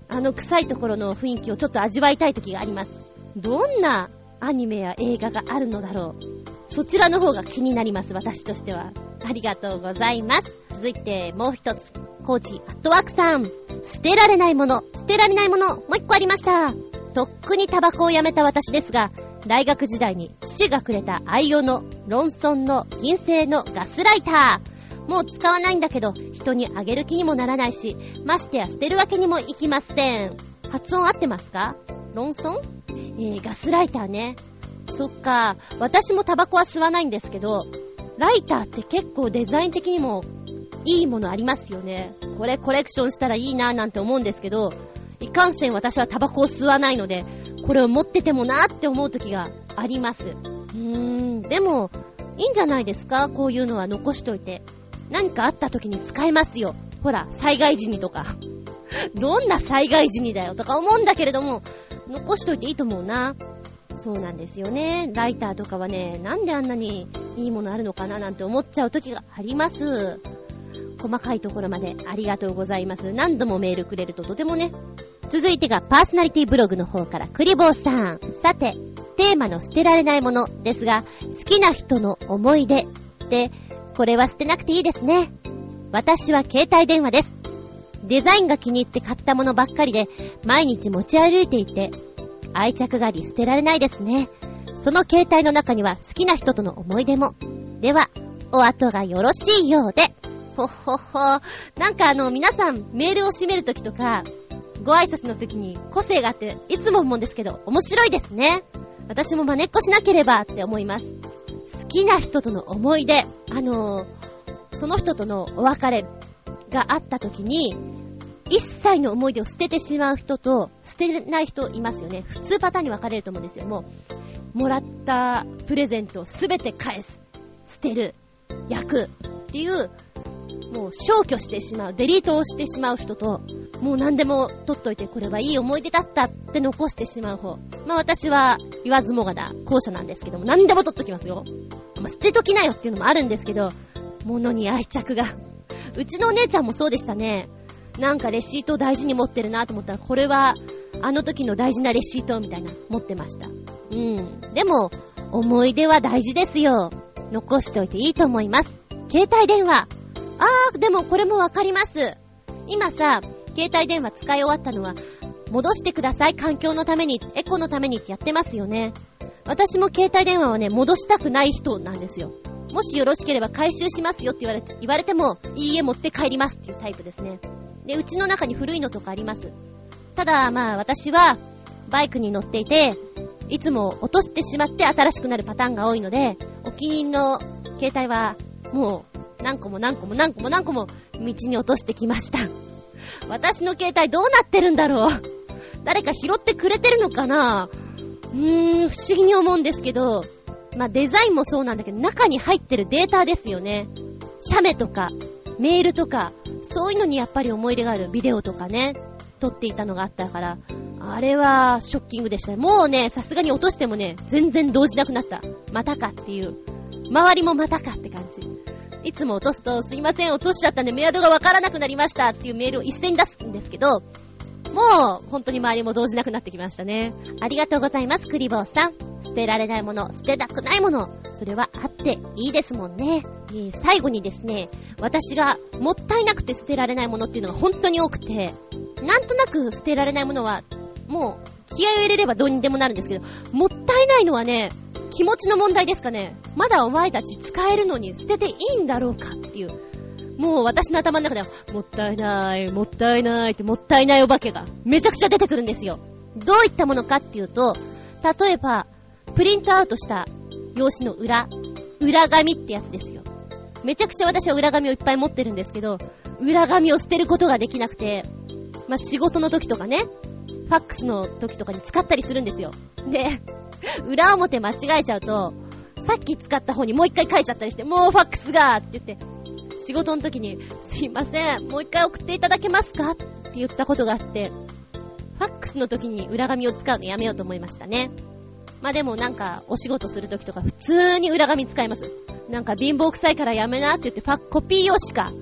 あの臭いところの雰囲気をちょっと味わいたい時があります。どんなアニメや映画があるのだろう。そちらの方が気になります、私としては。ありがとうございます。続いて、もう一つ。コーチ、アットワークさん。捨てられないもの、捨てられないもの、もう一個ありました。とっくにタバコをやめた私ですが、大学時代に父がくれた愛用のロンソンの銀製のガスライター。もう使わないんだけど、人にあげる気にもならないし、ましてや捨てるわけにもいきません。発音合ってますか？ロンソンえー、ガスライターね。そっか、私もタバコは吸わないんですけど、ライターって結構デザイン的にもいいものありますよね。これコレクションしたらいいなぁなんて思うんですけど、いかんせん私はタバコを吸わないので、これを持っててもなーって思う時があります。うーん、でも、いいんじゃないですか？こういうのは残しといて。何かあった時に使えますよ。ほら、災害時にとか。(laughs) どんな災害時にだよとか思うんだけれども、残しといていいと思うな。そうなんですよね。ライターとかはね、なんであんなにいいものあるのかななんて思っちゃう時があります。細かいところまでありがとうございます。何度もメールくれるととてもね。続いてがパーソナリティブログの方からクリボーさん。さて、テーマの捨てられないものですが、好きな人の思い出って、これは捨てなくていいですね。私は携帯電話です。デザインが気に入って買ったものばっかりで、毎日持ち歩いていて、愛着がり捨てられないですね。その携帯の中には好きな人との思い出も。では、お後がよろしいようで。ほほほ。なんかあの、皆さんメールを閉めるときとか、ご挨拶の時に個性があって、いつも思うんですけど、面白いですね。私も真似っこしなければって思います。好きな人との思い出。あのー、その人とのお別れがあった時に、一切の思い出を捨ててしまう人と、捨てない人いますよね。普通パターンに分かれると思うんですよ。もう、もらったプレゼントをすべて返す。捨てる。焼く。っていう、もう消去してしまう、デリートをしてしまう人と、もう何でも取っといてこれはいい思い出だったって残してしまう方。まあ私は言わずもがな後者なんですけども、何でも取っときますよ。まあ、捨てときなよっていうのもあるんですけど、物に愛着が。うちのお姉ちゃんもそうでしたね。なんかレシートを大事に持ってるなと思ったら、これはあの時の大事なレシートみたいな持ってました。うん。でも、思い出は大事ですよ。残しておいていいと思います。携帯電話。あー、でもこれもわかります。今さ、携帯電話使い終わったのは、戻してください、環境のために、エコのためにってやってますよね。私も携帯電話はね、戻したくない人なんですよ。もしよろしければ回収しますよって言われて、言われても、いいえ持って帰りますっていうタイプですね。で、うちの中に古いのとかあります。ただ、まあ私は、バイクに乗っていて、いつも落としてしまって新しくなるパターンが多いので、お気に入りの携帯は、もう、何個も何個も何個も何個も道に落としてきました。私の携帯どうなってるんだろう？誰か拾ってくれてるのかな？うーん、不思議に思うんですけど、まあ、デザインもそうなんだけど、中に入ってるデータですよね。写メとか、メールとか、そういうのにやっぱり思い入れがあるビデオとかね、撮っていたのがあったから、あれはショッキングでしたね。もうね、さすがに落としてもね、全然動じなくなった。またかっていう。周りもまたかって感じ。いつも落とすと、すいません、落としちゃったんでメアドがわからなくなりましたっていうメールを一斉に出すんですけど、もう、本当に周りも動じなくなってきましたね。ありがとうございます、クリボーさん。捨てられないもの、捨てたくないもの、それはあっていいですもんね。えー、最後にですね、私がもったいなくて捨てられないものっていうのが本当に多くて、なんとなく捨てられないものは、もう、気合を入れればどうにでもなるんですけど、もったいないのはね、気持ちの問題ですかね。まだお前たち使えるのに捨てていいんだろうかっていう。もう私の頭の中では、もったいない、もったいないってもったいないお化けがめちゃくちゃ出てくるんですよ。どういったものかっていうと、例えば、プリントアウトした用紙の裏、裏紙ってやつですよ。めちゃくちゃ私は裏紙をいっぱい持ってるんですけど、裏紙を捨てることができなくて、まあ、仕事の時とかね、ファックスの時とかに使ったりするんですよ。で、(laughs) 裏表間違えちゃうと、さっき使った方にもう一回書いちゃったりして、もうファックスがって言って、仕事の時に、すいません、もう一回送っていただけますかって言ったことがあって、ファックスの時に裏紙を使うのやめようと思いましたね。まあでもなんか、お仕事する時とか普通に裏紙使います。なんか貧乏臭いからやめなって言ってファッコピー用紙か、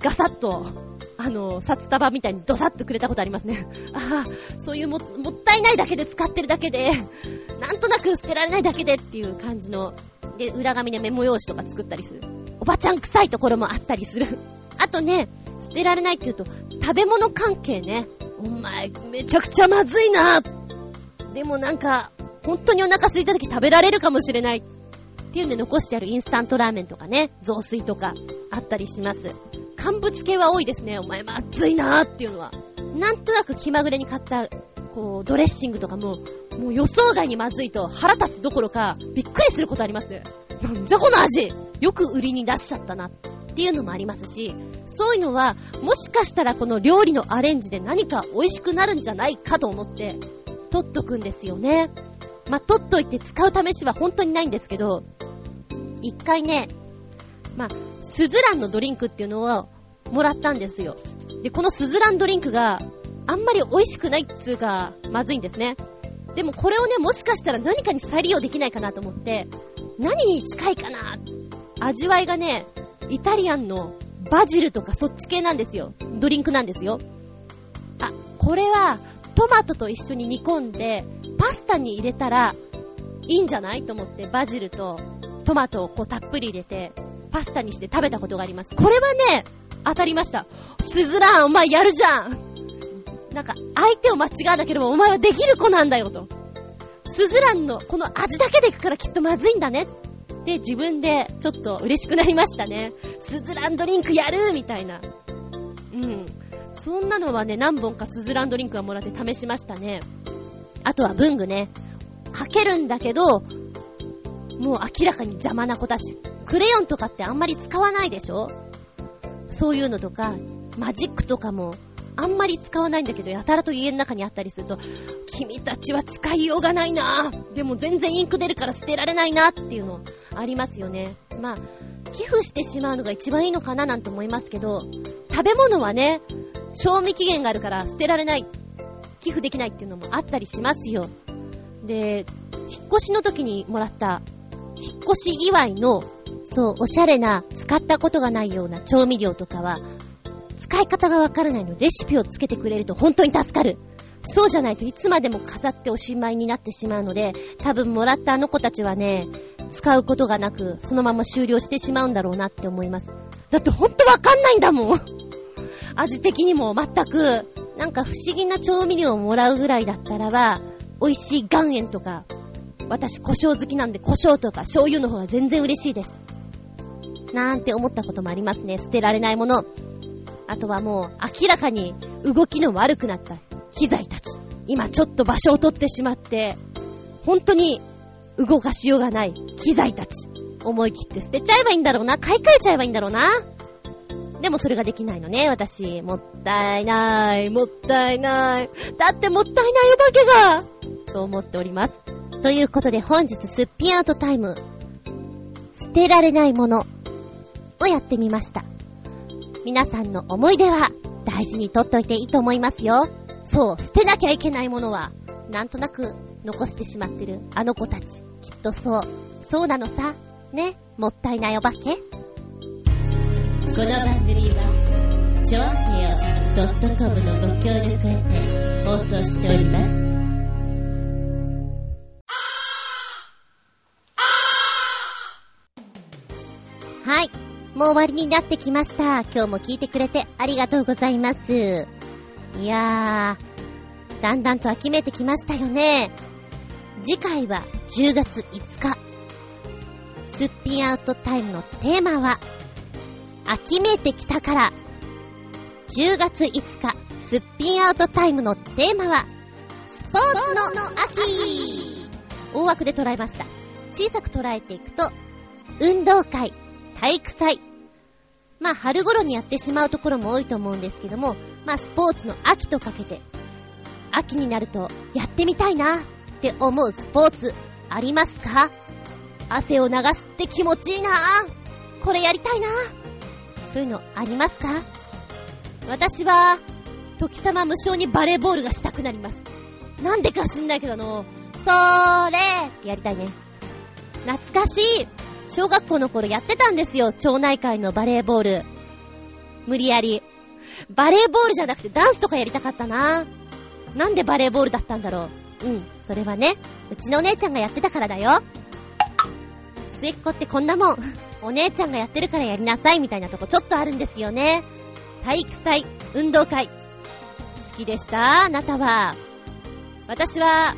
ガサッと、あの、札束みたいにドサッとくれたことありますね。(laughs) ああ、そういうも、もったいないだけで使ってるだけで、(laughs) なんとなく捨てられないだけでっていう感じの、で、裏紙でメモ用紙とか作ったりする。おばちゃん臭いところもあったりする。(laughs) あとね、捨てられないって言うと、食べ物関係ね。お前、めちゃくちゃまずいな。でもなんか、本当にお腹空いた時食べられるかもしれない。っていうんで残してあるインスタントラーメンとかね、雑炊とかあったりします。乾物系は多いですね。お前まずいなーっていうのは。なんとなく気まぐれに買った、こう、ドレッシングとかも、もう予想外にまずいと腹立つどころか、びっくりすることありますね。なんじゃこの味よく売りに出しちゃったなっていうのもありますし、そういうのは、もしかしたらこの料理のアレンジで何か美味しくなるんじゃないかと思って、取っとくんですよね。まあ、取っといて使う試しは本当にないんですけど、一回ね、まあ、スズランのドリンクっていうのをもらったんですよ。で、このスズランドリンクがあんまり美味しくないっつうか、まずいんですね。でもこれをね、もしかしたら何かに再利用できないかなと思って、何に近いかな味わいがね、イタリアンのバジルとかそっち系なんですよ。ドリンクなんですよ。あ、これはトマトと一緒に煮込んで、パスタに入れたらいいんじゃないと思ってバジルとトマトをこうたっぷり入れて、パスタにして食べたことがあります。これはね、当たりました。スズラン、お前やるじゃんなんか、相手を間違わなければお前はできる子なんだよと。スズランのこの味だけでいくからきっとまずいんだね。で、自分でちょっと嬉しくなりましたね。スズランドリンクやるみたいな。うん。そんなのはね、何本かスズランドリンクはもらって試しましたね。あとは文具ね。かけるんだけど、もう明らかに邪魔な子たち。クレヨンとかってあんまり使わないでしょ？そういうのとか、マジックとかも、あんまり使わないんだけど、やたらと家の中にあったりすると、君たちは使いようがないなでも全然インク出るから捨てられないなっていうのありますよね。まあ、寄付してしまうのが一番いいのかななんて思いますけど、食べ物はね、賞味期限があるから捨てられない、寄付できないっていうのもあったりしますよ。で、引っ越しの時にもらった引っ越し祝いの、そう、おしゃれな、使ったことがないような調味料とかは、使い方がわからないのレシピをつけてくれると本当に助かる。そうじゃないといつまでも飾っておしまいになってしまうので、多分もらったあの子たちはね、使うことがなく、そのまま終了してしまうんだろうなって思います。だってほんとわかんないんだもん。味的にも全く、なんか不思議な調味料をもらうぐらいだったらば、美味しい岩塩とか、私、胡椒好きなんで、胡椒とか醤油の方が全然嬉しいです。なんて思ったこともありますね。捨てられないもの。あとはもう、明らかに動きの悪くなった機材たち。今ちょっと場所を取ってしまって、本当に動かしようがない機材たち。思い切って捨てちゃえばいいんだろうな。買い替えちゃえばいいんだろうな。でもそれができないのね、私。もったいない、もったいない。だってもったいないお化けがそう思っております。ということで本日すっぴんアウトタイム、捨てられないものをやってみました。皆さんの思い出は大事にとっといていいと思いますよ。そう、捨てなきゃいけないものは、なんとなく残してしまってるあの子たち。きっとそう。そうなのさ。ね。もったいないお化け。この番組は、ちょあへよ .com のご協力へて放送しております。はい。もう終わりになってきました。今日も聞いてくれてありがとうございます。いやー、だんだんと秋めいてきましたよね。次回は10月5日。すっぴんアウトタイムのテーマは、秋めいてきたから。10月5日、すっぴんアウトタイムのテーマは、スポーツの秋大枠で捉えました。小さく捉えていくと、運動会、体育祭。まあ、春頃にやってしまうところも多いと思うんですけども、まあ、スポーツの秋とかけて、秋になるとやってみたいなって思うスポーツありますか？汗を流すって気持ちいいなこれやりたいなそういうのありますか？私は、時様無償にバレーボールがしたくなります。なんでか知んないけどあの、そーれーってやりたいね。懐かしい小学校の頃やってたんですよ、町内会のバレーボール。無理やり。バレーボールじゃなくてダンスとかやりたかったな。なんでバレーボールだったんだろう。うん、それはね、うちのお姉ちゃんがやってたからだよ。末っ子ってこんなもん。お姉ちゃんがやってるからやりなさいみたいなとこちょっとあるんですよね。体育祭、運動会。好きでしたあなたは。私は、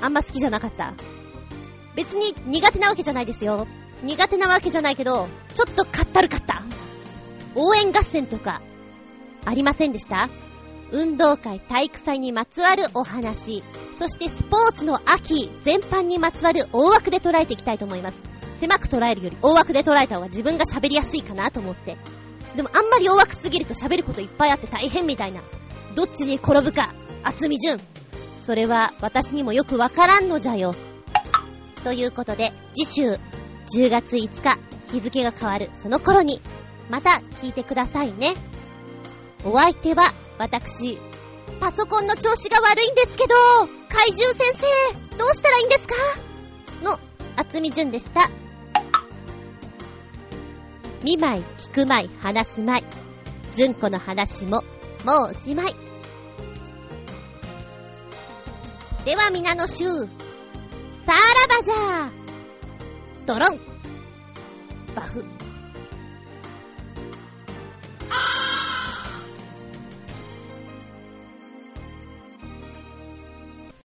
あんま好きじゃなかった。別に苦手なわけじゃないですよ。苦手なわけじゃないけど、ちょっとかったるかった。応援合戦とか、ありませんでした？運動会、体育祭にまつわるお話、そしてスポーツの秋全般にまつわる大枠で捉えていきたいと思います。狭く捉えるより大枠で捉えた方が自分が喋りやすいかなと思って。でもあんまり大枠すぎると喋ることいっぱいあって大変みたいな。どっちに転ぶか、厚み順。それは私にもよくわからんのじゃよ。ということで、次週、10月5日、日付が変わるその頃に、また聞いてくださいね。お相手は、私、パソコンの調子が悪いんですけど、怪獣先生、どうしたらいいんですか？の、厚み順でした。見舞い、聞く舞い、話す舞い。ずんこの話も、もうおしまい。では皆の衆、さらばじゃドロンバフ。